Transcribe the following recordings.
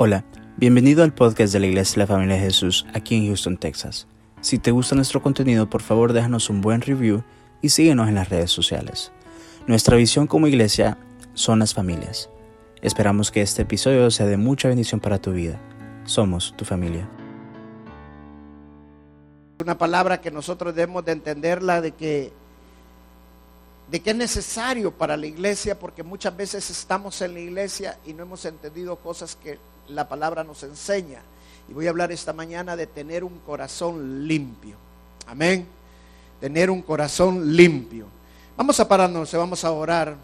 Hola, bienvenido al podcast de la Iglesia de la Familia de Jesús aquí en Houston, Texas. Si te gusta nuestro contenido, por favor déjanos un buen review y síguenos en las redes sociales. Nuestra visión como iglesia son las familias. Esperamos que este episodio sea de mucha bendición para tu vida. Somos tu familia. Una palabra que nosotros debemos de entenderla de que de que es necesario para la iglesia porque muchas veces estamos en la iglesia y no hemos entendido cosas que la palabra nos enseña. Y voy a hablar esta mañana de tener un corazón limpio. Amén. Tener un corazón limpio. Vamos a pararnos, vamos a orar.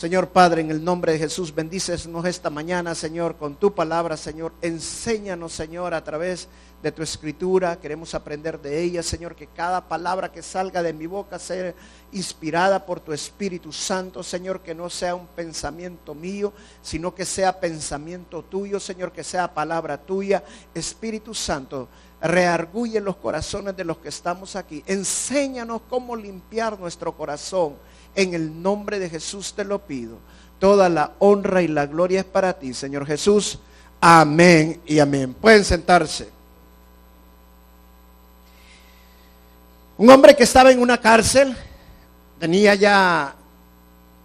Señor Padre, en el nombre de Jesús, bendícenos esta mañana, Señor, con tu palabra, Señor. Enséñanos, Señor, a través de tu escritura. Queremos aprender de ella, Señor, que cada palabra que salga de mi boca sea inspirada por tu Espíritu Santo, Señor, que no sea un pensamiento mío, sino que sea pensamiento tuyo, Señor, que sea palabra tuya. Espíritu Santo, reargulle los corazones de los que estamos aquí. Enséñanos cómo limpiar nuestro corazón en el nombre de Jesús te lo pido. Toda la honra y la gloria es para ti, Señor Jesús. Amén y amén. Pueden sentarse. Un hombre que estaba en una cárcel, tenía ya,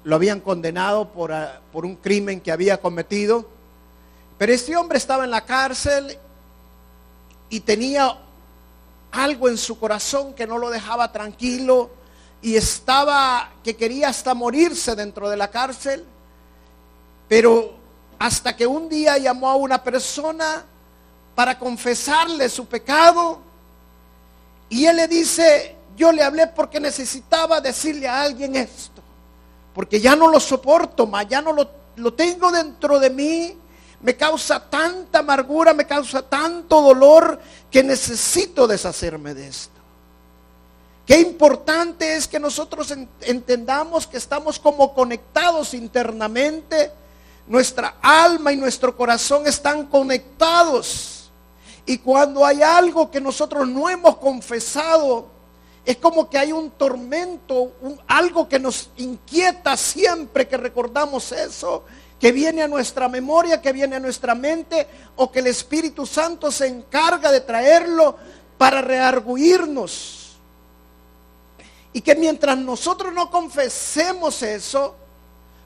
lo habían condenado por, ah, por un crimen que había cometido, pero este hombre estaba en la cárcel y tenía algo en su corazón que no lo dejaba tranquilo y estaba que quería hasta morirse dentro de la cárcel, pero hasta que un día llamó a una persona para confesarle su pecado y él le dice, yo le hablé porque necesitaba decirle a alguien esto, porque ya no lo soporto ya no lo tengo dentro de mí, me causa tanta amargura, me causa tanto dolor que necesito deshacerme de esto. Qué importante es que nosotros entendamos que estamos como conectados internamente. Nuestra alma y nuestro corazón están conectados. Y cuando hay algo que nosotros no hemos confesado, es como que hay un tormento, algo que nos inquieta siempre que recordamos eso, que viene a nuestra memoria, que viene a nuestra mente, o que el Espíritu Santo se encarga de traerlo para rearguirnos. Y que mientras nosotros no confesemos eso,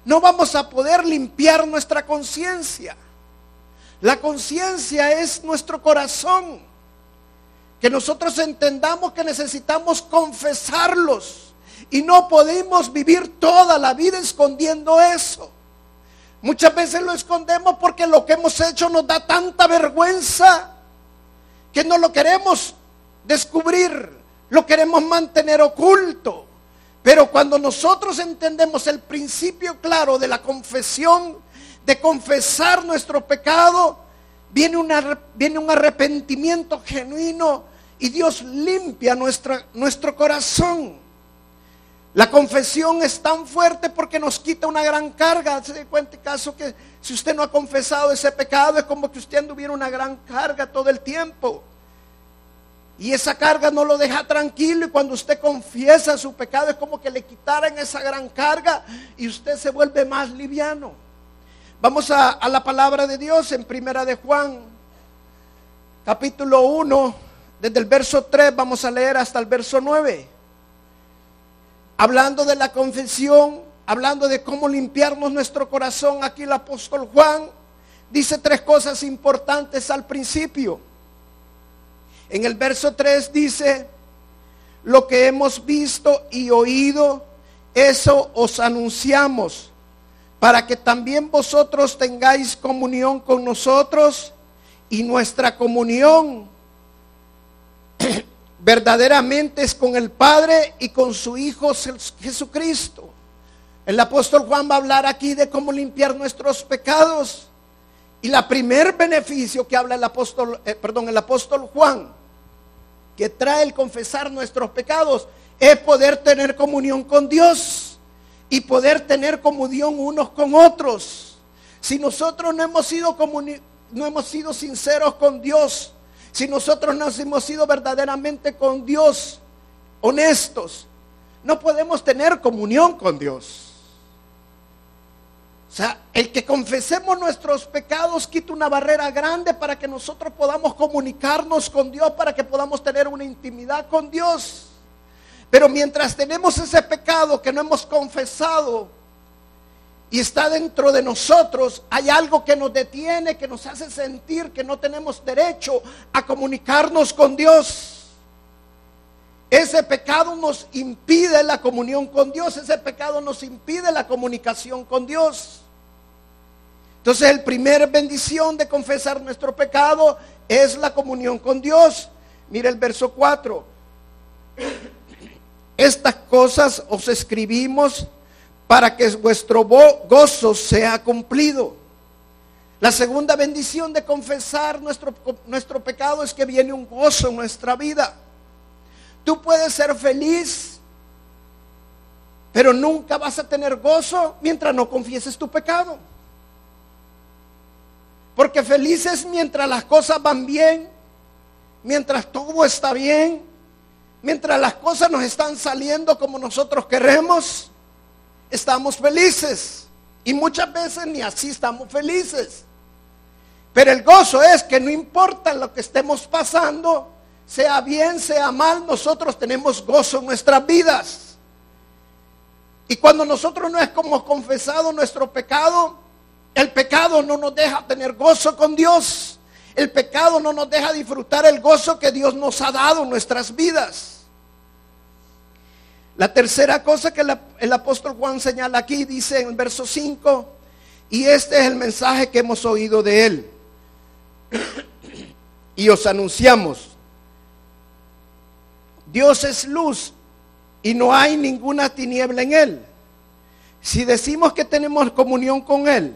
no vamos a poder limpiar nuestra conciencia. La conciencia es nuestro corazón. Que nosotros entendamos que necesitamos confesarlos. Y no podemos vivir toda la vida escondiendo eso. Muchas veces lo escondemos porque lo que hemos hecho nos da tanta vergüenza que no lo queremos descubrir lo queremos mantener oculto. Pero cuando nosotros entendemos el principio claro de la confesión, de confesar nuestro pecado, viene, viene un arrepentimiento genuino y Dios limpia nuestra, nuestro corazón. La confesión es tan fuerte porque nos quita una gran carga. Se da cuenta caso que si usted no ha confesado ese pecado es como que usted anduviera una gran carga todo el tiempo. Y esa carga no lo deja tranquilo y cuando usted confiesa su pecado es como que le quitaran esa gran carga y usted se vuelve más liviano. Vamos a, la palabra de Dios en Primera de Juan, capítulo 1, desde el verso 3 vamos a leer hasta el verso 9. Hablando de la confesión, hablando de cómo limpiarnos nuestro corazón, aquí el apóstol Juan dice tres cosas importantes al principio. En el verso 3 dice, lo que hemos visto y oído, eso os anunciamos, para que también vosotros tengáis comunión con nosotros y nuestra comunión verdaderamente es con el Padre y con su Hijo Jesucristo. El apóstol Juan va a hablar aquí de cómo limpiar nuestros pecados. Y la primer beneficio que habla el apóstol, eh, perdón, el apóstol Juan que trae el confesar nuestros pecados es poder tener comunión con Dios y poder tener comunión unos con otros. Si nosotros no hemos sido no hemos sido sinceros con Dios, si nosotros no hemos sido verdaderamente con Dios honestos, no podemos tener comunión con Dios. O sea, el que confesemos nuestros pecados quita una barrera grande para que nosotros podamos comunicarnos con Dios, para que podamos tener una intimidad con Dios. Pero mientras tenemos ese pecado que no hemos confesado y está dentro de nosotros, hay algo que nos detiene, que nos hace sentir que no tenemos derecho a comunicarnos con Dios. Ese pecado nos impide la comunión con Dios, ese pecado nos impide la comunicación con Dios. Entonces, el primer bendición de confesar nuestro pecado es la comunión con Dios. Mira el verso 4. Estas cosas os escribimos para que vuestro gozo sea cumplido. La segunda bendición de confesar nuestro, nuestro pecado es que viene un gozo en nuestra vida. Tú puedes ser feliz, pero nunca vas a tener gozo mientras no confieses tu pecado. Porque felices mientras las cosas van bien, mientras todo está bien, mientras las cosas nos están saliendo como nosotros queremos, estamos felices. Y muchas veces ni así estamos felices. Pero el gozo es que no importa lo que estemos pasando, sea bien, sea mal, nosotros tenemos gozo en nuestras vidas. Y cuando nosotros no es como confesado nuestro pecado, el pecado no nos deja tener gozo con Dios. El pecado no nos deja disfrutar el gozo que Dios nos ha dado en nuestras vidas. La tercera cosa que el apóstol Juan señala aquí, dice en el verso 5, y este es el mensaje que hemos oído de él. y os anunciamos Dios es luz y no hay ninguna tiniebla en Él. Si decimos que tenemos comunión con Él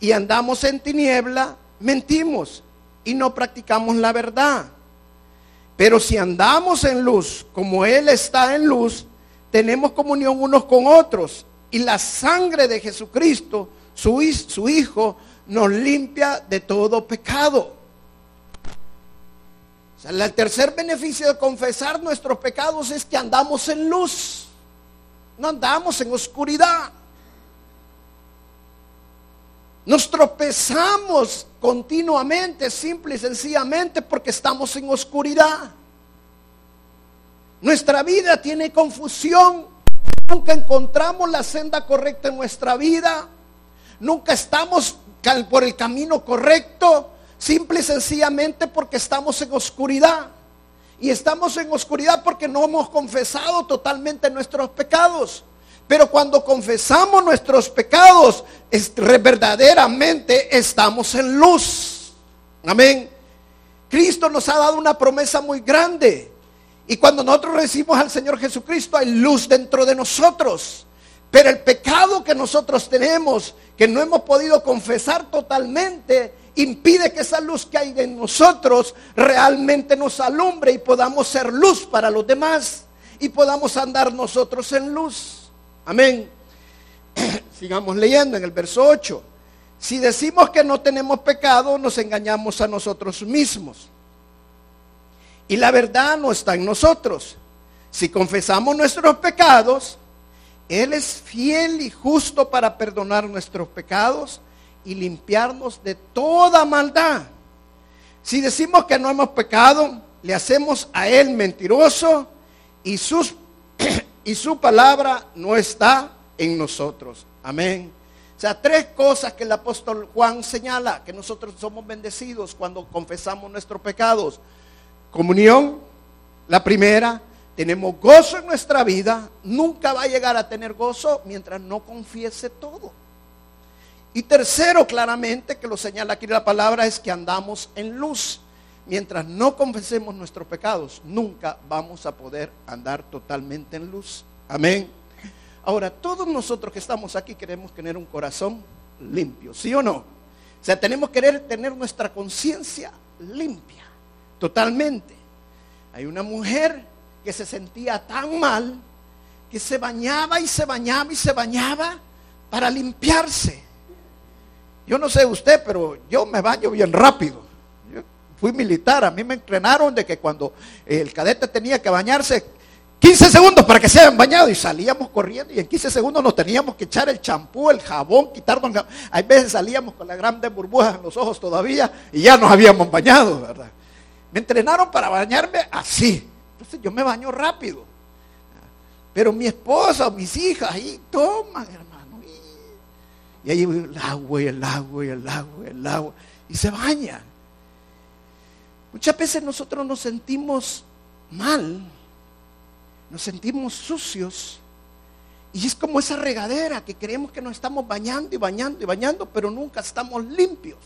y andamos en tiniebla, mentimos y no practicamos la verdad. Pero si andamos en luz, como Él está en luz, tenemos comunión unos con otros. Y la sangre de Jesucristo, su, su Hijo, nos limpia de todo pecado el tercer beneficio de confesar nuestros pecados es que andamos en luz, no andamos en oscuridad. Nos tropezamos continuamente, simple y sencillamente, porque estamos en oscuridad. Nuestra vida tiene confusión. Nunca encontramos la senda correcta en nuestra vida. Nunca estamos por el camino correcto. Simple y sencillamente porque estamos en oscuridad. Y estamos en oscuridad porque no hemos confesado totalmente nuestros pecados. Pero cuando confesamos nuestros pecados, verdaderamente estamos en luz. Amén. Cristo nos ha dado una promesa muy grande. Y cuando nosotros recibimos al Señor Jesucristo, hay luz dentro de nosotros. Pero el pecado que nosotros tenemos, que no hemos podido confesar totalmente, impide que esa luz que hay en nosotros realmente nos alumbre y podamos ser luz para los demás y podamos andar nosotros en luz. Amén. Sigamos leyendo en el verso 8. Si decimos que no tenemos pecado, nos engañamos a nosotros mismos. Y la verdad no está en nosotros. Si confesamos nuestros pecados, Él es fiel y justo para perdonar nuestros pecados y limpiarnos de toda maldad. Si decimos que no hemos pecado, le hacemos a Él mentiroso y, sus, y su palabra no está en nosotros. Amén. O sea, tres cosas que el apóstol Juan señala, que nosotros somos bendecidos cuando confesamos nuestros pecados. Comunión, la primera, tenemos gozo en nuestra vida, nunca va a llegar a tener gozo mientras no confiese todo. Y tercero, claramente, que lo señala aquí la palabra, es que andamos en luz. Mientras no confesemos nuestros pecados, nunca vamos a poder andar totalmente en luz. Amén. Ahora, todos nosotros que estamos aquí queremos tener un corazón limpio, ¿sí o no? O sea, tenemos que querer tener nuestra conciencia limpia, totalmente. Hay una mujer que se sentía tan mal que se bañaba y se bañaba y se bañaba para limpiarse. Yo no sé usted, pero yo me baño bien rápido. fui militar, a mí me entrenaron de que cuando el cadete tenía que bañarse, 15 segundos para que se hayan bañado y salíamos corriendo y en 15 segundos nos teníamos que echar el champú, el jabón, quitarnos. Hay veces salíamos con las grandes burbujas en los ojos todavía y ya nos habíamos bañado, ¿verdad? Me entrenaron para bañarme así. Entonces yo me baño rápido. Pero mi esposa mis hijas ahí toman, hermano. Y, ahí el agua y el agua y el agua y el agua. Y se bañan. Muchas veces nosotros nos sentimos mal nos sentimos sucios. Y es como esa regadera que creemos que nos estamos bañando y bañando y bañando, pero nunca estamos limpios.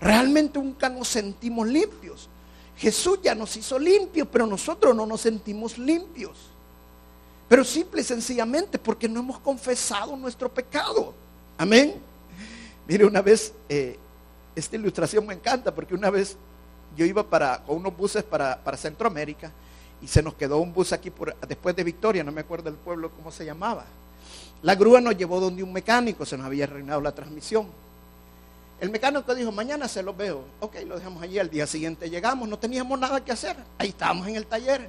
Realmente nunca nos sentimos limpios. Jesús ya nos hizo limpios, pero nosotros no nos sentimos limpios. Pero simple y sencillamente porque no hemos confesado nuestro pecado. Amén. Mire, una vez, eh, esta ilustración me encanta porque una vez yo iba para, con unos buses para, para Centroamérica y se nos quedó un bus aquí por, después de Victoria, no me acuerdo el pueblo cómo se llamaba. La grúa nos llevó donde un mecánico, se nos había arruinado la transmisión. El mecánico dijo, mañana se lo veo. Ok, lo dejamos allí. Al día siguiente llegamos, no teníamos nada que hacer. Ahí estábamos en el taller.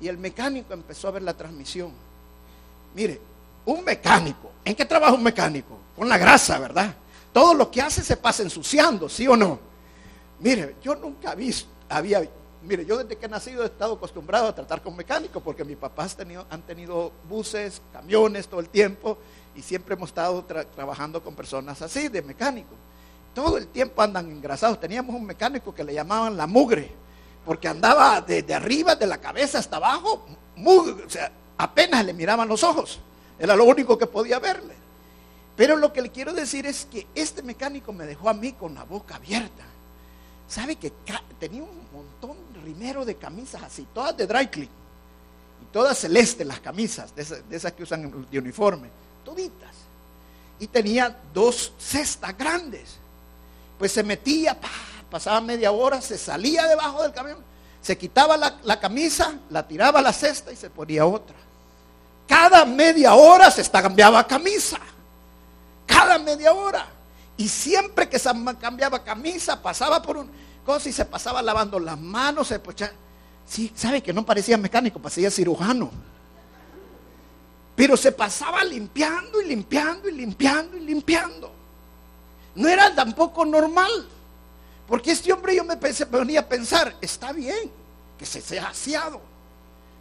Y el mecánico empezó a ver la transmisión. Mire, un mecánico, ¿en qué trabaja un mecánico? Con la grasa, ¿verdad? Todo lo que hace se pasa ensuciando, ¿sí o no? Mire, yo nunca visto, había Mire, yo desde que he nacido he estado acostumbrado a tratar con mecánicos porque mis papás han tenido buses, camiones todo el tiempo y siempre hemos estado trabajando con personas así, de mecánico. Todo el tiempo andan engrasados. Teníamos un mecánico que le llamaban la mugre, porque andaba desde arriba, de la cabeza hasta abajo, apenas le miraban los ojos. Era lo único que podía verle. Pero lo que le quiero decir es que este mecánico me dejó a mí con la boca abierta. ¿Sabe que tenía un montón rimero de camisas así, todas de dry clean. Y todas celestes las camisas, de esas, que usan de uniforme, toditas. Y tenía dos cestas grandes. Pues se metía, pasaba media hora, se salía debajo del camión, se quitaba la, la camisa, la tiraba a la cesta y se ponía otra. Cada media hora se cambiaba camisa. Cada media hora. Y siempre que cambiaba camisa, pasaba por un cosa y se pasaba lavando las manos, se Sí, sabe que no parecía mecánico, parecía cirujano. Pero se pasaba limpiando y limpiando y limpiando y limpiando. No era tampoco normal. Porque este hombre yo me, pensé, venía a pensar, está bien que se sea aseado.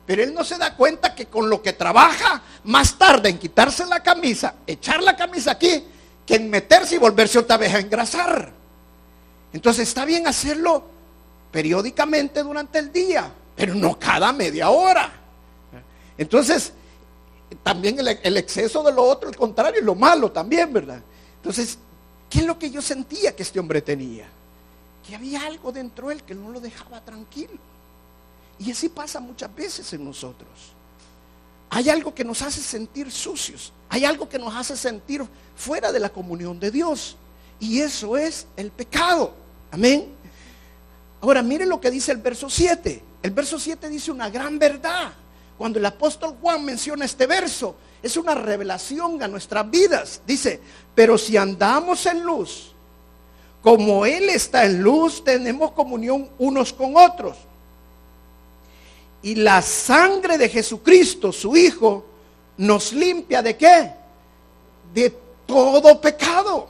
Pero él no se da cuenta que con lo que trabaja, más tarde en quitarse la camisa, echar la camisa aquí, que en meterse y volverse otra vez a engrasar. Entonces está bien hacerlo periódicamente durante el día, pero no cada media hora. Entonces, también el, exceso de lo otro, el contrario, lo malo también, ¿verdad? Entonces, ¿qué es lo que yo sentía que este hombre tenía? Que había algo dentro de él que no lo dejaba tranquilo. Y así pasa muchas veces en nosotros. Hay algo que nos hace sentir sucios. Hay algo que nos hace sentir fuera de la comunión de Dios. Y eso es el pecado. Amén. Ahora mire lo que dice el verso 7. El verso 7 dice una gran verdad. Cuando el apóstol Juan menciona este verso, es una revelación a nuestras vidas. Dice, pero si andamos en luz, como Él está en luz, tenemos comunión unos con otros. Y la sangre de Jesucristo, su Hijo, nos limpia de qué? De todo pecado.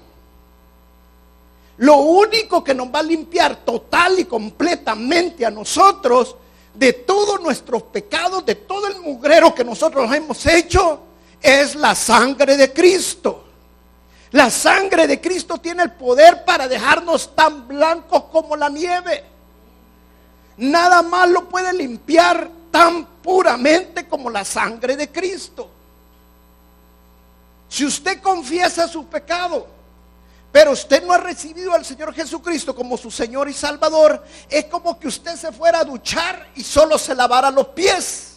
Lo único que nos va a limpiar total y completamente a nosotros de todos nuestros pecados, de todo el mugrero que nosotros hemos hecho, es la sangre de Cristo. La sangre de Cristo tiene el poder para dejarnos tan blancos como la nieve. Nada más lo puede limpiar tan puramente como la sangre de Cristo. Si usted confiesa su pecado, pero usted no ha recibido al Señor Jesucristo como su Señor y Salvador, es como que usted se fuera a duchar y solo se lavara los pies.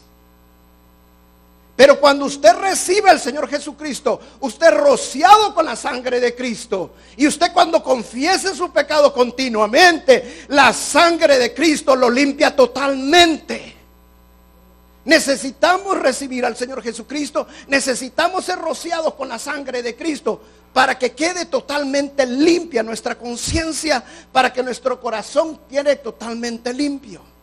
Pero cuando usted recibe al Señor Jesucristo, usted rociado con la sangre de Cristo, y usted cuando confiese su pecado continuamente, la sangre de Cristo lo limpia totalmente. Necesitamos recibir al Señor Jesucristo, necesitamos ser rociados con la sangre de Cristo para que quede totalmente limpia nuestra conciencia, para que nuestro corazón quede totalmente limpio.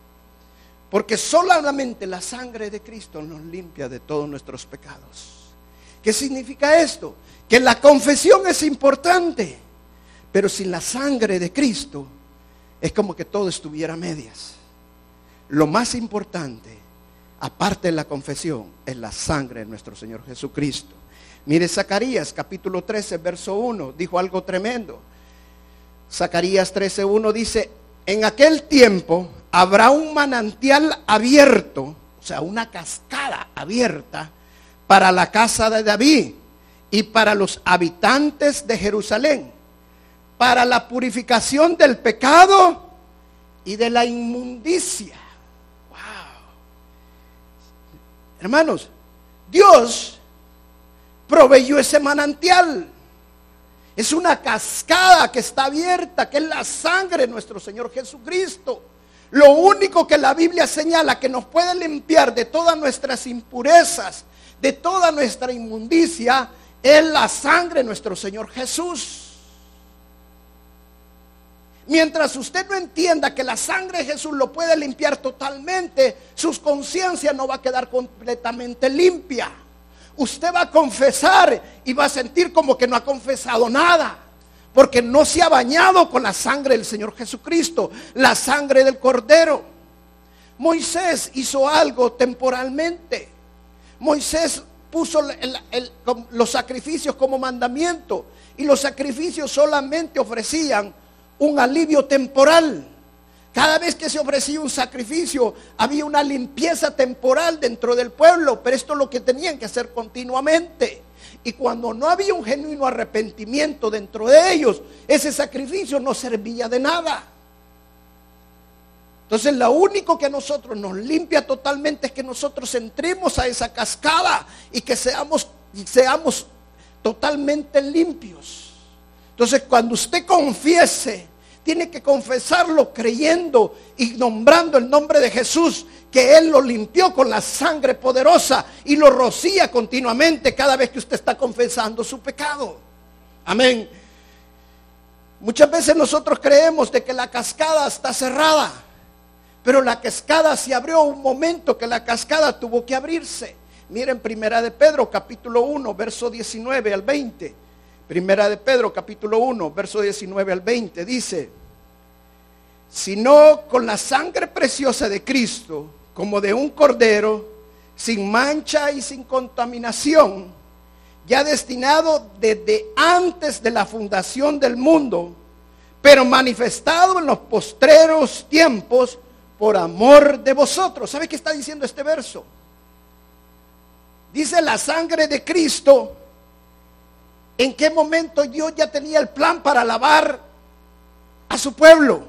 Porque solamente la sangre de Cristo nos limpia de todos nuestros pecados. ¿Qué significa esto? Que la confesión es importante, pero sin la sangre de Cristo es como que todo estuviera a medias. Lo más importante, aparte de la confesión, es la sangre de nuestro Señor Jesucristo. Mire Zacarías capítulo 13, verso 1, dijo algo tremendo. Zacarías 13, 1 dice, en aquel tiempo habrá un manantial abierto, o sea, una cascada abierta para la casa de David y para los habitantes de Jerusalén, para la purificación del pecado y de la inmundicia. Wow. Hermanos, Dios proveyó ese manantial. Es una cascada que está abierta, que es la sangre de nuestro Señor Jesucristo. Lo único que la Biblia señala que nos puede limpiar de todas nuestras impurezas, de toda nuestra inmundicia, es la sangre de nuestro Señor Jesús. Mientras usted no entienda que la sangre de Jesús lo puede limpiar totalmente, su conciencia no va a quedar completamente limpia. Usted va a confesar y va a sentir como que no ha confesado nada. Porque no se ha bañado con la sangre del Señor Jesucristo, la sangre del Cordero. Moisés hizo algo temporalmente. Moisés puso los sacrificios como mandamiento y los sacrificios solamente ofrecían un alivio temporal. Cada vez que se ofrecía un sacrificio, había una limpieza temporal dentro del pueblo, pero esto es lo que tenían que hacer continuamente. Y cuando no había un genuino arrepentimiento dentro de ellos, ese sacrificio no servía de nada. Entonces, lo único que a nosotros nos limpia totalmente es que nosotros entremos a esa cascada y que seamos, seamos totalmente limpios. Entonces, cuando usted confiese tiene que confesarlo creyendo y nombrando el nombre de Jesús, que Él lo limpió con la sangre poderosa y lo rocía continuamente cada vez que usted está confesando su pecado. Amén. Muchas veces nosotros creemos de que la cascada está cerrada, pero la cascada se abrió un momento que la cascada tuvo que abrirse. Miren primera de Pedro capítulo 1, verso 19 al 20. Primera de Pedro capítulo 1, verso 19 al 20 dice, sino con la sangre preciosa de Cristo, como de un cordero, sin mancha y sin contaminación, ya destinado desde antes de la fundación del mundo, pero manifestado en los postreros tiempos por amor de vosotros. ¿Sabe qué está diciendo este verso? Dice la sangre de Cristo ¿En qué momento Dios ya tenía el plan para lavar a su pueblo?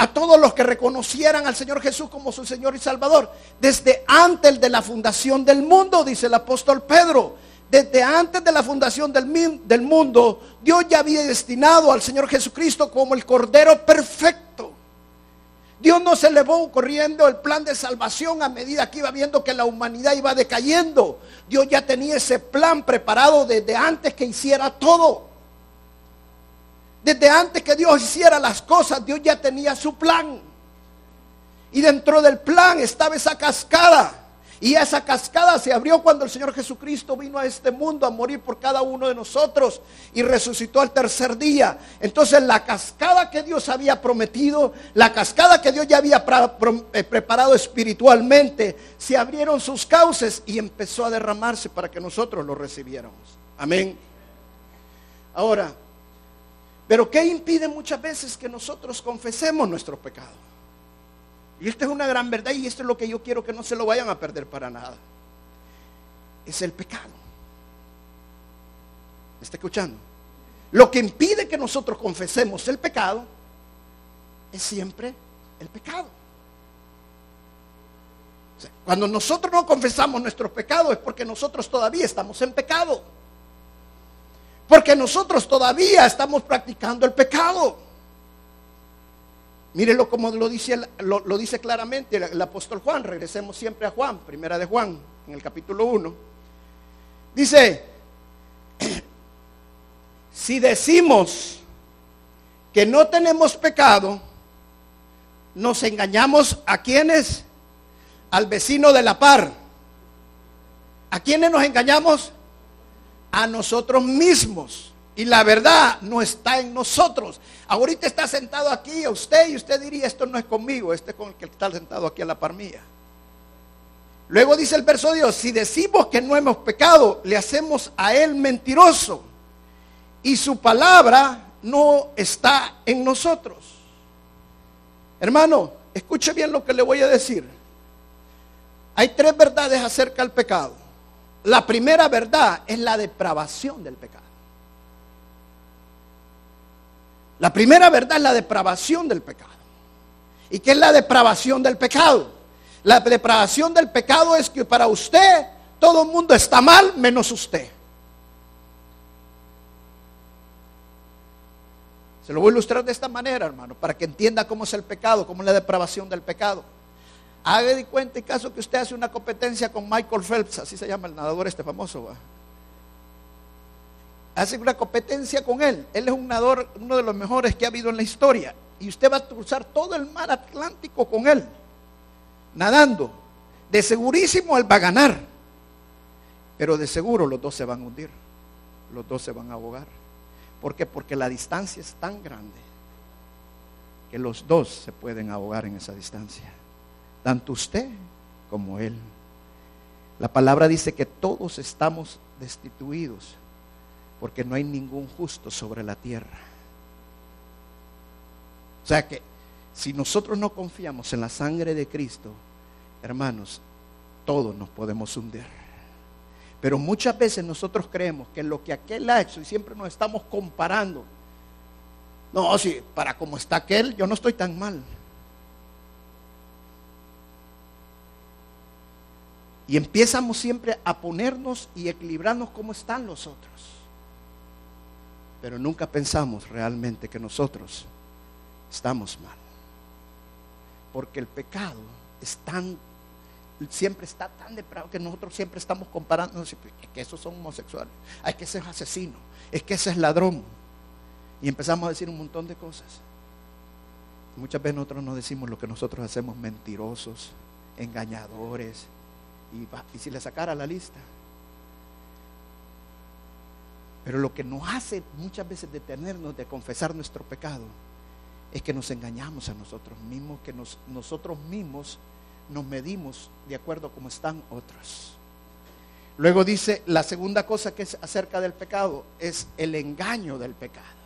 A todos los que reconocieran al Señor Jesús como su Señor y Salvador. Desde antes de la fundación del mundo, dice el apóstol Pedro. Desde antes de la fundación del, del mundo, Dios ya había destinado al Señor Jesucristo como el Cordero perfecto Dios no se elevó corriendo el plan de salvación a medida que iba viendo que la humanidad iba decayendo. Dios ya tenía ese plan preparado desde antes que hiciera todo. Desde antes que Dios hiciera las cosas, Dios ya tenía su plan. Y dentro del plan estaba esa cascada y esa cascada se abrió cuando el Señor Jesucristo vino a este mundo a morir por cada uno de nosotros y resucitó al tercer día. Entonces la cascada que Dios había prometido, la cascada que Dios ya había eh, preparado espiritualmente, se abrieron sus cauces y empezó a derramarse para que nosotros lo recibiéramos. Amén. Ahora, pero ¿qué impide muchas veces que nosotros confesemos nuestro pecado? Y esta es una gran verdad y esto es lo que yo quiero que no se lo vayan a perder para nada. Es el pecado. ¿Me está escuchando? Lo que impide que nosotros confesemos el pecado es siempre el pecado. cuando nosotros no confesamos nuestro pecado es porque nosotros todavía estamos en pecado. Porque nosotros todavía estamos practicando el pecado. Mírenlo como lo dice, lo, dice claramente el, el, apóstol Juan. Regresemos siempre a Juan, primera de Juan, en el capítulo 1. Dice, si decimos que no tenemos pecado, nos engañamos a quienes? Al vecino de la par. ¿A quiénes nos engañamos? A nosotros mismos. Y la verdad no está en nosotros. Ahorita está sentado aquí a usted y usted diría, esto no es conmigo, este es con el que está sentado aquí a la par. Luego dice el verso Dios, si decimos que no hemos pecado, le hacemos a él mentiroso. Y su palabra no está en nosotros. Hermano, escuche bien lo que le voy a decir. Hay tres verdades acerca del pecado. La primera verdad es la depravación del pecado. La primera verdad es la depravación del pecado. ¿Y qué es la depravación del pecado? La depravación del pecado es que para usted todo el mundo está mal menos usted. Se lo voy a ilustrar de esta manera, hermano, para que entienda cómo es el pecado, cómo es la depravación del pecado. Haga de cuenta y caso que usted hace una competencia con Michael Phelps, así se llama el nadador este famoso. Hace una competencia con él. Él es un nadador, uno de los mejores que ha habido en la historia. Y usted va a cruzar todo el mar Atlántico con él, nadando. De segurísimo él va a ganar. Pero de seguro los dos se van a hundir. Los dos se van a ahogar. ¿Por qué? Porque la distancia es tan grande que los dos se pueden ahogar en esa distancia tanto usted como él. La palabra dice que todos estamos destituidos porque no hay ningún justo sobre la tierra. O sea que si nosotros no confiamos en la sangre de Cristo, hermanos, todos nos podemos hundir. Pero muchas veces nosotros creemos que lo que aquel ha hecho, y siempre nos estamos comparando, no, si para como está aquel, yo no estoy tan mal. Y empezamos siempre a ponernos y equilibrarnos como están los otros. Pero nunca pensamos realmente que nosotros estamos mal. Porque el pecado siempre está tan depravado que nosotros siempre estamos comparando, es que esos son homosexuales, es que ese es asesino, es que ese es ladrón. Y empezamos a decir un montón de cosas. Muchas veces nosotros nos decimos lo que nosotros hacemos mentirosos, engañadores, y, si le sacara la lista. Pero lo que nos hace muchas veces detenernos de confesar nuestro pecado es que nos engañamos a nosotros mismos, que nosotros mismos nos medimos de acuerdo a cómo están otros. Luego dice, la segunda cosa que es acerca del pecado es el engaño del pecado.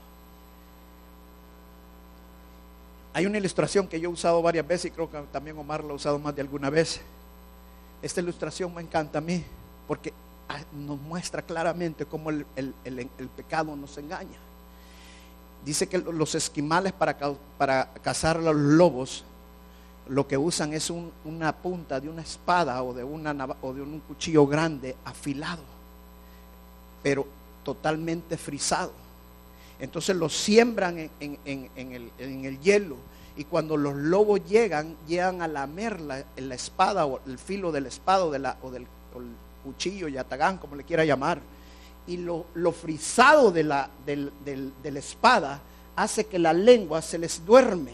Hay una ilustración que yo he usado varias veces y creo que también Omar lo ha usado más de alguna vez. Esta ilustración me encanta a mí porque ah, nos muestra claramente cómo el, pecado nos engaña. Dice que los esquimales para, para cazar los lobos lo que usan es una punta de una espada o de, un cuchillo grande afilado, pero totalmente frisado. Entonces lo siembran en, el, en el hielo y cuando los lobos llegan, llegan a lamer la, la espada o el filo de la espada o, la, o del cuchillo, yatagán, como le quiera llamar. Y lo, lo frisado de la, de la espada hace que la lengua se les duerme.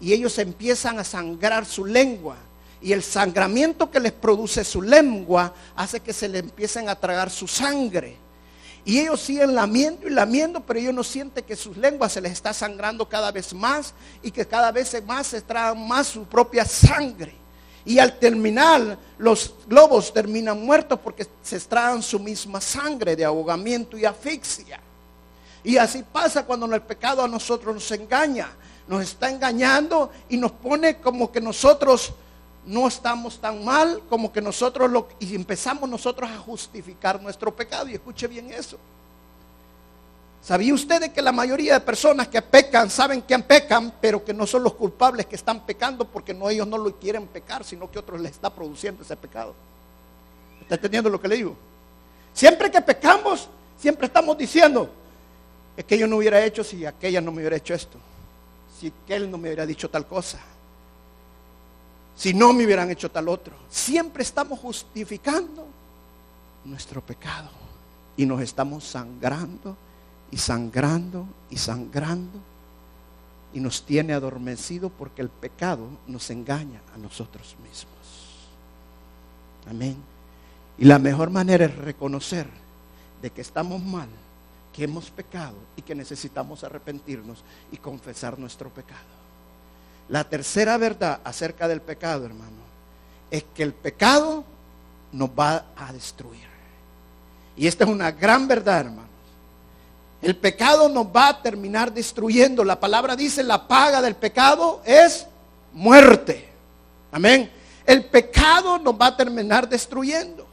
Y ellos empiezan a sangrar su lengua. Y el sangramiento que les produce su lengua hace que se le empiecen a tragar su sangre. Y ellos siguen lamiendo y lamiendo, pero ellos no sienten que sus lenguas se les está sangrando cada vez más y que cada vez más se tragan más su propia sangre. Y al terminar, los lobos terminan muertos porque se extraen su misma sangre de ahogamiento y asfixia. Y así pasa cuando el pecado a nosotros nos engaña. Nos está engañando y nos pone como que nosotros no estamos tan mal como que nosotros lo y empezamos nosotros a justificar nuestro pecado y escuche bien eso. ¿Sabía usted que la mayoría de personas que pecan saben que pecan, pero que no son los culpables que están pecando porque no ellos no lo quieren pecar, sino que otros les está produciendo ese pecado? ¿Está entendiendo lo que le digo? Siempre que pecamos, siempre estamos diciendo, es que yo no hubiera hecho si aquella no me hubiera hecho esto, si aquel no me hubiera dicho tal cosa si no me hubieran hecho tal otro. Siempre estamos justificando nuestro pecado y nos estamos sangrando y sangrando y sangrando y nos tiene adormecido porque el pecado nos engaña a nosotros mismos. Amén. Y la mejor manera es reconocer de que estamos mal, que hemos pecado y que necesitamos arrepentirnos y confesar nuestro pecado. La tercera verdad acerca del pecado, hermano, es que el pecado nos va a destruir. Y esta es una gran verdad, hermanos. El pecado nos va a terminar destruyendo. La palabra dice, la paga del pecado es muerte. Amén. El pecado nos va a terminar destruyendo.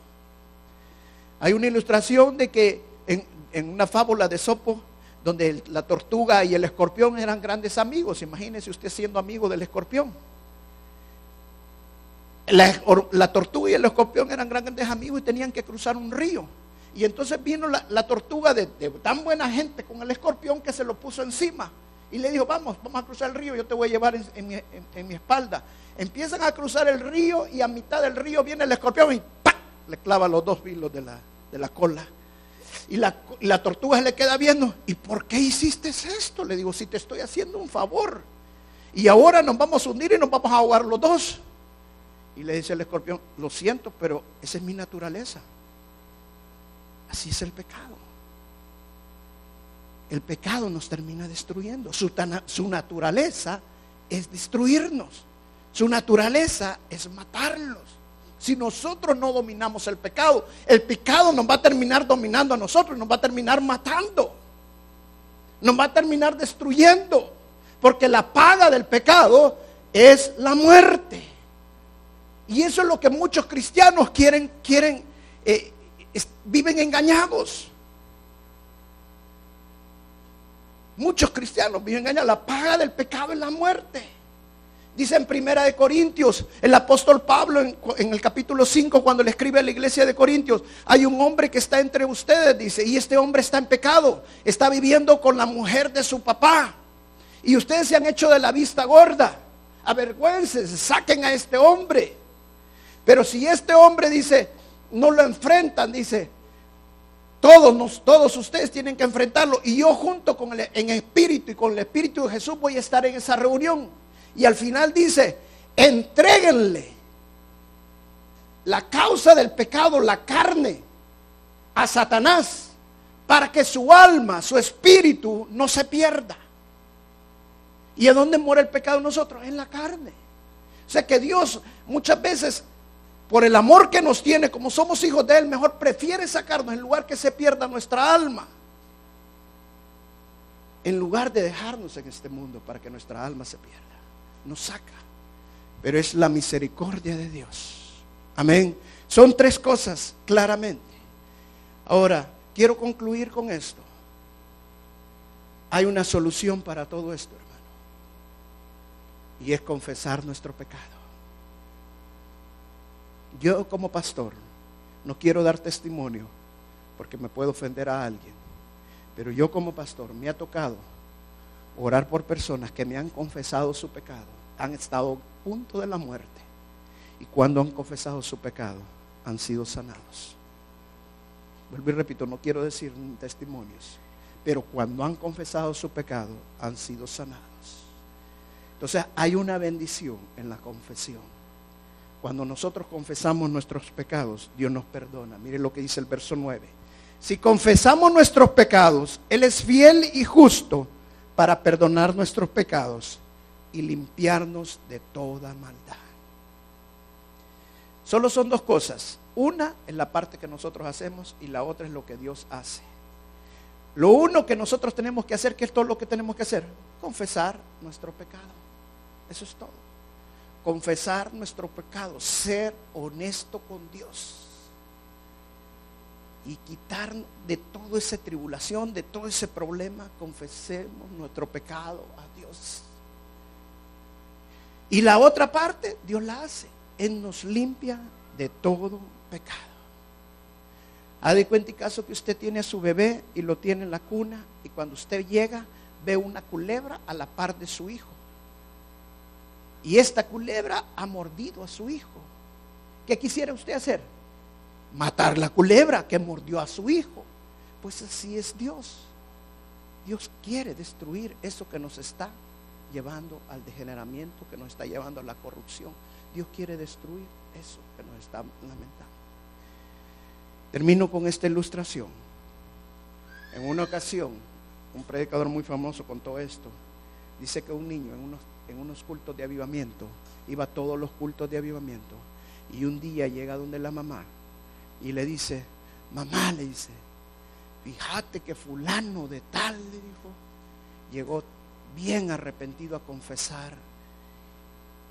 Hay una ilustración de que en, en una fábula de Sopo, donde la tortuga y el escorpión eran grandes amigos. Imagínese usted siendo amigo del escorpión. La, tortuga y el escorpión eran grandes amigos y tenían que cruzar un río. Y entonces vino la, tortuga de, tan buena gente con el escorpión que se lo puso encima. Y le dijo, vamos, vamos a cruzar el río, yo te voy a llevar en, mi, espalda. Empiezan a cruzar el río y a mitad del río viene el escorpión y le clava los dos la, de la cola. Y la, tortuga le queda viendo. ¿Y por qué hiciste esto? Le digo, si te estoy haciendo un favor. Y ahora nos vamos a hundir y nos vamos a ahogar los dos. Y le dice el escorpión, lo siento, pero esa es mi naturaleza. Así es el pecado. El pecado nos termina destruyendo. Su, su naturaleza es destruirnos. Su naturaleza es matarnos. Si nosotros no dominamos el pecado, el pecado nos va a terminar dominando a nosotros, nos va a terminar matando, nos va a terminar destruyendo, porque la paga del pecado es la muerte. Y eso es lo que muchos cristianos quieren, quieren, eh, viven engañados. Muchos cristianos viven engañados. La paga del pecado es la muerte. Dice en Primera de Corintios, el apóstol Pablo en, el capítulo 5, cuando le escribe a la iglesia de Corintios, hay un hombre que está entre ustedes, dice, y este hombre está en pecado, está viviendo con la mujer de su papá. Y ustedes se han hecho de la vista gorda. Avergüencen, saquen a este hombre. Pero si este hombre dice, no lo enfrentan, dice, todos, todos ustedes tienen que enfrentarlo. Y yo junto con el en espíritu y con el espíritu de Jesús voy a estar en esa reunión. Y al final dice, entréguenle la causa del pecado, la carne, a Satanás, para que su alma, su espíritu no se pierda. ¿Y a dónde muere el pecado nosotros? En la carne. O sea que Dios muchas veces, por el amor que nos tiene, como somos hijos de Él, mejor prefiere sacarnos en lugar que se pierda nuestra alma. En lugar de dejarnos en este mundo para que nuestra alma se pierda nos saca. Pero es la misericordia de Dios. Amén. Son tres cosas, claramente. Ahora, quiero concluir con esto. Hay una solución para todo esto, hermano. Y es confesar nuestro pecado. Yo como pastor no quiero dar testimonio porque me puedo ofender a alguien. Pero yo como pastor me ha tocado orar por personas que me han confesado su pecado, han estado a punto de la muerte y cuando han confesado su pecado han sido sanados. Vuelvo y repito, no quiero decir testimonios, pero cuando han confesado su pecado han sido sanados. Entonces hay una bendición en la confesión. Cuando nosotros confesamos nuestros pecados, Dios nos perdona. Mire lo que dice el verso 9. Si confesamos nuestros pecados, Él es fiel y justo para perdonar nuestros pecados y limpiarnos de toda maldad. Solo son dos cosas. Una es la parte que nosotros hacemos y la otra es lo que Dios hace. Lo uno que nosotros tenemos que hacer, que es todo lo que tenemos que hacer, confesar nuestro pecado. Eso es todo. Confesar nuestro pecado, ser honesto con Dios y quitar de toda esa tribulación, de todo ese problema, confesemos nuestro pecado a Dios. Y la otra parte, Dios la hace. Él nos limpia de todo pecado. Ha de cuenta y caso que usted tiene a su bebé y lo tiene en la cuna y cuando usted llega ve una culebra a la par de su hijo. Y esta culebra ha mordido a su hijo. ¿Qué quisiera usted hacer? Matar la culebra que mordió a su hijo. Pues así es Dios. Dios quiere destruir eso que nos está llevando al degeneramiento, que nos está llevando a la corrupción. Dios quiere destruir eso que nos está lamentando. Termino con esta ilustración. En una ocasión, un predicador muy famoso contó esto. Dice que un niño en unos, cultos de avivamiento, iba a todos los cultos de avivamiento, y un día llega donde la mamá y le dice, mamá, le dice, fíjate que fulano de tal, le dijo, llegó bien arrepentido a confesar,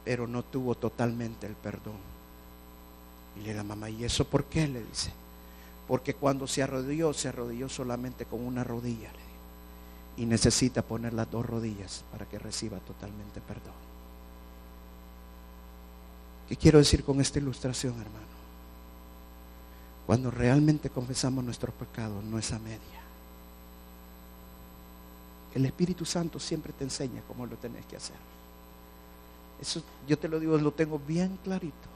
pero no tuvo totalmente el perdón. Y le la mamá, ¿y eso por qué? Le dice, porque cuando se arrodilló, se arrodilló solamente con una rodilla, le dijo, y necesita poner las dos rodillas para que reciba totalmente perdón. ¿Qué quiero decir con esta ilustración, hermano? Cuando realmente confesamos nuestros pecados, no es a media. El Espíritu Santo siempre te enseña cómo lo tenés que hacer. Eso yo te lo digo, lo tengo bien clarito.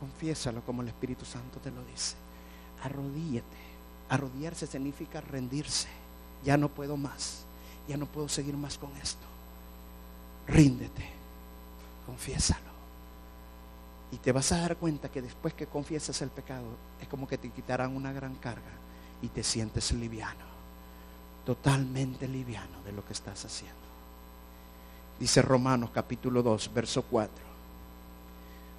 Confiésalo como el Espíritu Santo te lo dice. Arrodíllate. Arrodillarse significa rendirse. Ya no puedo más. Ya no puedo seguir más con esto. Ríndete. Confiésalo. Y te vas a dar cuenta que después que confiesas el pecado, es como que te quitarán una gran carga y te sientes liviano. Totalmente liviano de lo que estás haciendo. Dice Romanos capítulo 2, verso 4.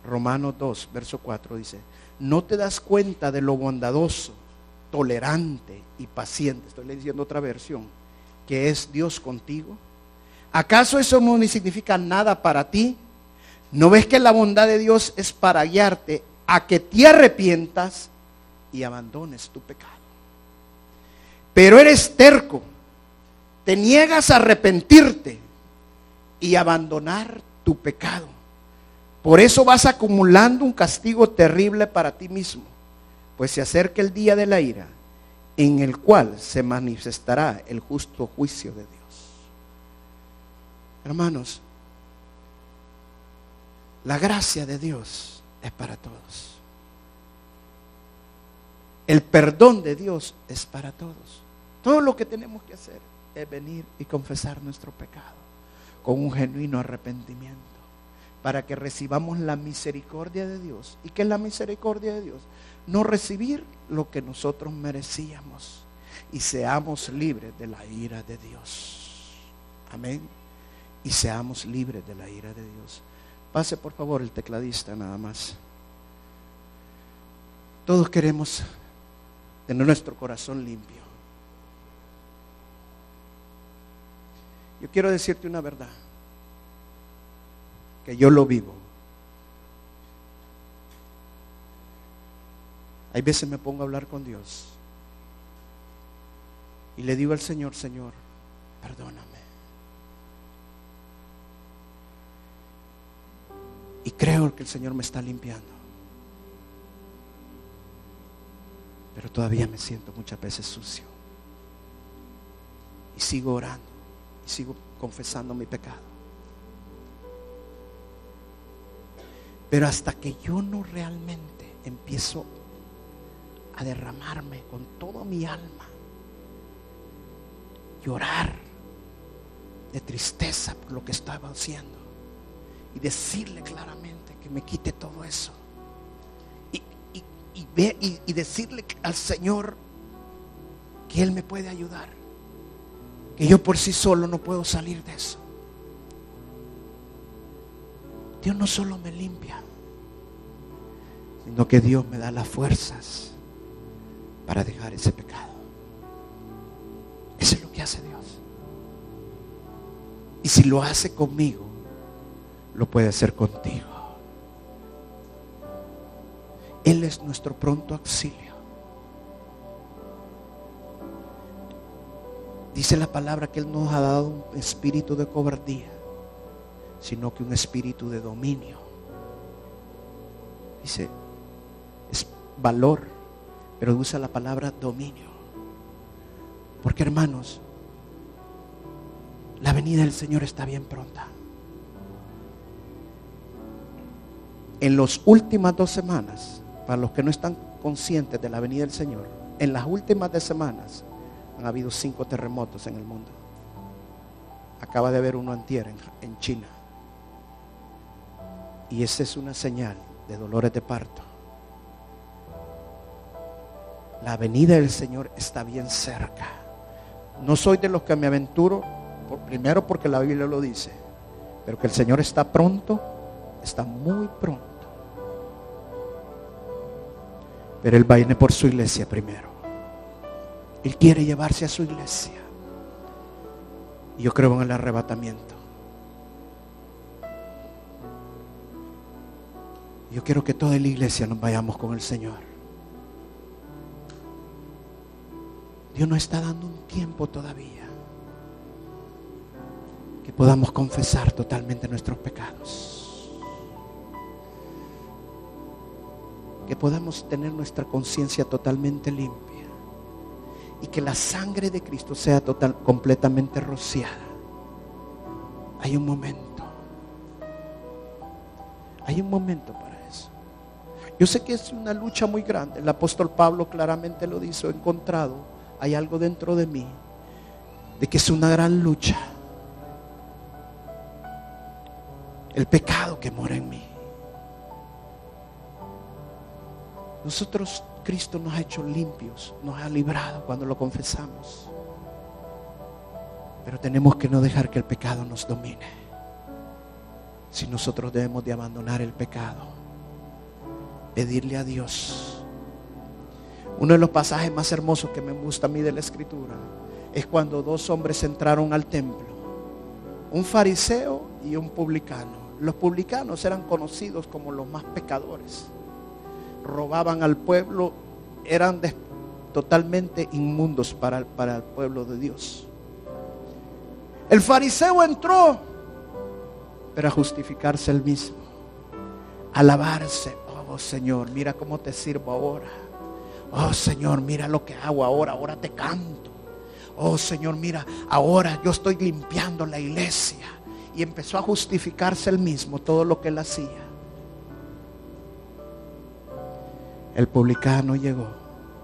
Romanos 2, verso 4 dice, no te das cuenta de lo bondadoso, tolerante y paciente, estoy leyendo otra versión, que es Dios contigo. ¿Acaso eso no significa nada para ti? ¿No ves que la bondad de Dios es para guiarte a que te arrepientas y abandones tu pecado? Pero eres terco, te niegas a arrepentirte y abandonar tu pecado. Por eso vas acumulando un castigo terrible para ti mismo, pues se acerca el día de la ira en el cual se manifestará el justo juicio de Dios. Hermanos, la gracia de Dios es para todos. El perdón de Dios es para todos. Todo lo que tenemos que hacer es venir y confesar nuestro pecado con un genuino arrepentimiento para que recibamos la misericordia de Dios. ¿Y qué es la misericordia de Dios? No recibir lo que nosotros merecíamos y seamos libres de la ira de Dios. Amén. Y seamos libres de la ira de Dios. Pase por favor el tecladista nada más. Todos queremos tener nuestro corazón limpio. Yo quiero decirte una verdad, que yo lo vivo. Hay veces me pongo a hablar con Dios y le digo al Señor, Señor, perdóname. Y creo que el Señor me está limpiando. Pero todavía me siento muchas veces sucio. Y sigo orando. Y sigo confesando mi pecado. Pero hasta que yo no realmente empiezo a derramarme con toda mi alma, llorar de tristeza por lo que estaba haciendo y decirle claramente que me quite todo eso. Y, y, y decirle al Señor que Él me puede ayudar. Que yo por sí solo no puedo salir de eso. Dios no solo me limpia, sino que Dios me da las fuerzas para dejar ese pecado. Eso es lo que hace Dios. Y si lo hace conmigo, lo puede hacer contigo. Él es nuestro pronto auxilio. Dice la palabra que Él nos ha dado un espíritu de cobardía, sino que un espíritu de dominio. Dice, es valor, pero usa la palabra dominio. Porque hermanos, la venida del Señor está bien pronta. En las últimas dos semanas, para los que no están conscientes de la venida del Señor, en las últimas dos semanas han habido cinco terremotos en el mundo. Acaba de haber uno antier en, en China. Y esa es una señal de dolores de parto. La venida del Señor está bien cerca. No soy de los que me aventuro, primero porque la Biblia lo dice, pero que el Señor está pronto, está muy pronto. Pero Él va por su iglesia primero. Él quiere llevarse a su iglesia. Y yo creo en el arrebatamiento. Yo quiero que toda la iglesia nos vayamos con el Señor. Dios nos está dando un tiempo todavía que podamos confesar totalmente nuestros pecados. Que podamos tener nuestra conciencia totalmente limpia y que la sangre de Cristo sea total, completamente rociada. Hay un momento. Hay un momento para eso. Yo sé que es una lucha muy grande. El apóstol Pablo claramente lo dice, he encontrado, hay algo dentro de mí, de que es una gran lucha. El pecado que mora en mí. Nosotros Cristo nos ha hecho limpios, nos ha librado cuando lo confesamos. Pero tenemos que no dejar que el pecado nos domine. Si nosotros debemos de abandonar el pecado, pedirle a Dios. Uno de los pasajes más hermosos que me gusta a mí de la escritura es cuando dos hombres entraron al templo, un fariseo y un publicano. Los publicanos eran conocidos como los más pecadores robaban al pueblo eran totalmente inmundos para, para el pueblo de Dios. El fariseo entró, pero a justificarse el mismo, alabarse. Oh Señor, mira cómo te sirvo ahora. Oh Señor, mira lo que hago ahora, ahora te canto. Oh Señor, mira, ahora yo estoy limpiando la iglesia. Y empezó a justificarse el mismo todo lo que él hacía. El publicano llegó.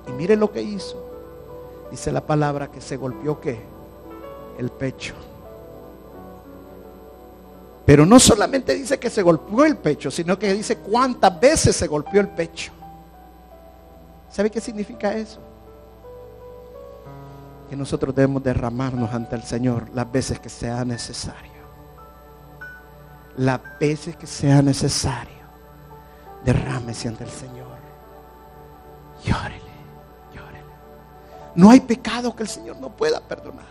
Y mire lo que hizo. Dice la palabra que se golpeó qué? El pecho. Pero no solamente dice que se golpeó el pecho, sino que dice cuántas veces se golpeó el pecho. ¿Sabe qué significa eso? Que nosotros debemos derramarnos ante el Señor las veces que sea necesario. Las veces que sea necesario. Derrámese ante el Señor. Llórele, llórele. No hay pecado que el Señor no pueda perdonar.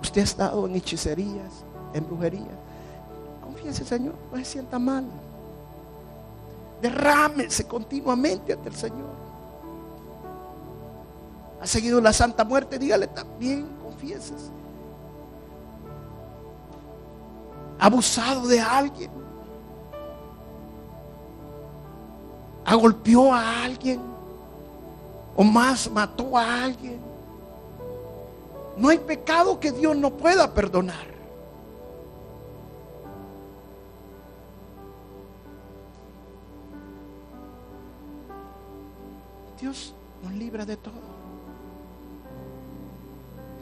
Usted ha estado en hechicerías, en brujería. Confíese, Señor, no se sienta mal. Derrámese continuamente ante el Señor. Ha seguido la Santa Muerte, dígale también, confieses. Abusado de alguien. Golpeó a alguien o más mató a alguien. No hay pecado que Dios no pueda perdonar. Dios nos libra de todo.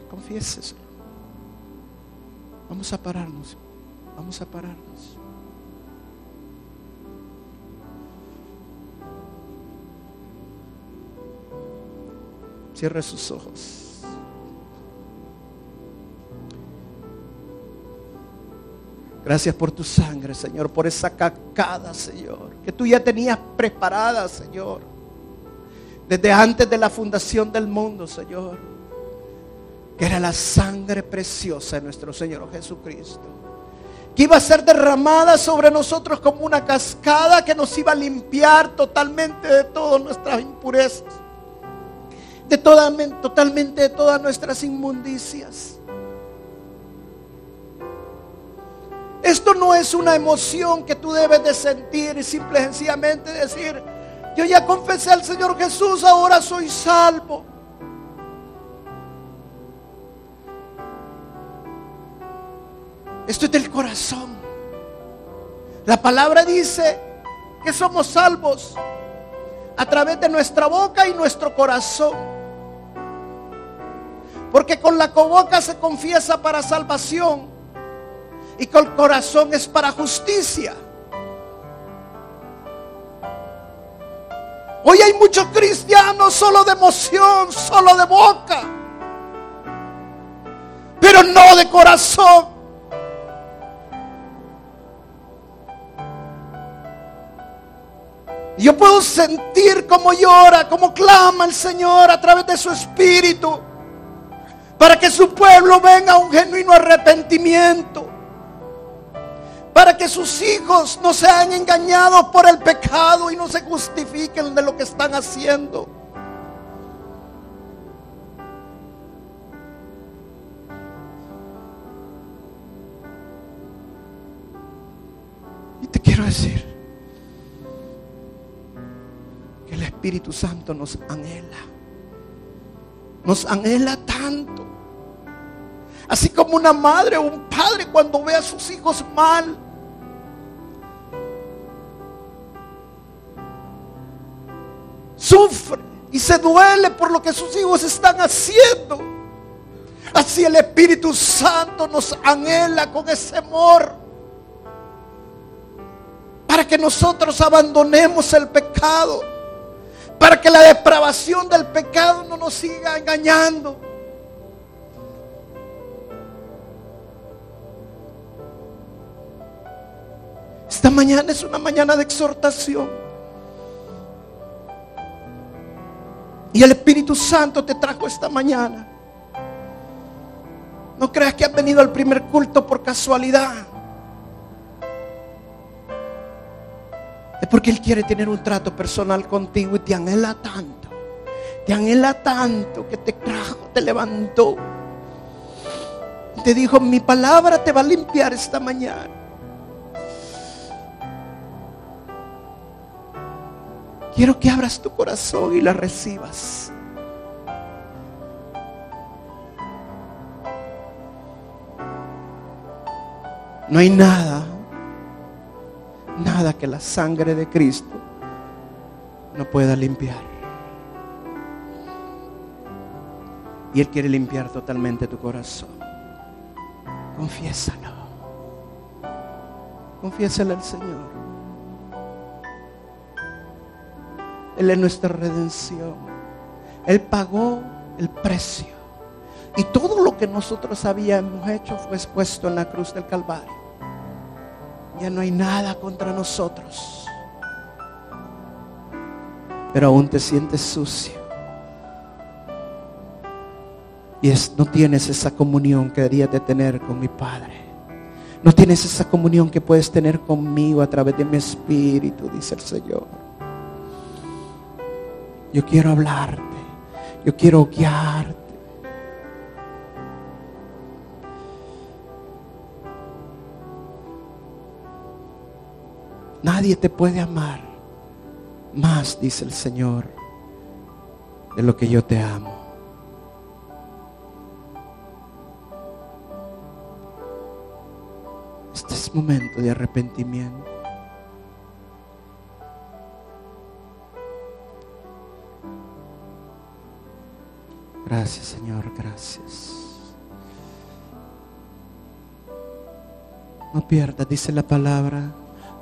Confiéseselo. Vamos a pararnos. Vamos a pararnos. Cierre sus ojos. Gracias por tu sangre, Señor, por esa cacada, Señor, que tú ya tenías preparada, Señor, desde antes de la fundación del mundo, Señor, que era la sangre preciosa de nuestro Señor Jesucristo, que iba a ser derramada sobre nosotros como una cascada que nos iba a limpiar totalmente de todas nuestras impurezas de totalmente de todas nuestras inmundicias. Esto no es una emoción que tú debes de sentir y simple y sencillamente decir, yo ya confesé al Señor Jesús, ahora soy salvo. Esto es del corazón. La palabra dice que somos salvos a través de nuestra boca y nuestro corazón. Porque con la boca se confiesa para salvación y con el corazón es para justicia. Hoy hay muchos cristianos solo de emoción, solo de boca, pero no de corazón. Yo puedo sentir cómo llora, cómo clama el Señor a través de su espíritu para que su pueblo venga a un genuino arrepentimiento para que sus hijos no sean engañados por el pecado y no se justifiquen de lo que están haciendo. Y te quiero decir que el Espíritu Santo nos anhela. Nos anhela tanto. Así como una madre o un padre cuando ve a sus hijos mal, sufre y se duele por lo que sus hijos están haciendo. Así el Espíritu Santo nos anhela con ese amor para que nosotros abandonemos el pecado, para que la depravación del pecado no nos siga engañando. Esta mañana es una mañana de exhortación. Y el Espíritu Santo te trajo esta mañana. No creas que has venido al primer culto por casualidad. Es porque Él quiere tener un trato personal contigo y te anhela tanto. Te anhela tanto que te trajo, te levantó. Te dijo, mi palabra te va a limpiar esta mañana. Quiero que abras tu corazón y la recibas. No hay nada, nada que la sangre de Cristo no pueda limpiar. Y Él quiere limpiar totalmente tu corazón. Confiésalo. Confiésalo al Señor. Él es nuestra redención. Él pagó el precio. Y todo lo que nosotros habíamos hecho fue expuesto en la cruz del Calvario. Ya no hay nada contra nosotros. Pero aún te sientes sucio. Y es, no tienes esa comunión que deberías de tener con mi Padre. No tienes esa comunión que puedes tener conmigo a través de mi espíritu, dice el Señor. Yo quiero hablarte. Yo quiero guiarte. Nadie te puede amar más, dice el Señor, de lo que yo te amo. Este es momento de arrepentimiento. Gracias, Señor, gracias. No pierdas, dice la palabra,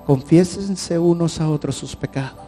confiésense unos a otros sus pecados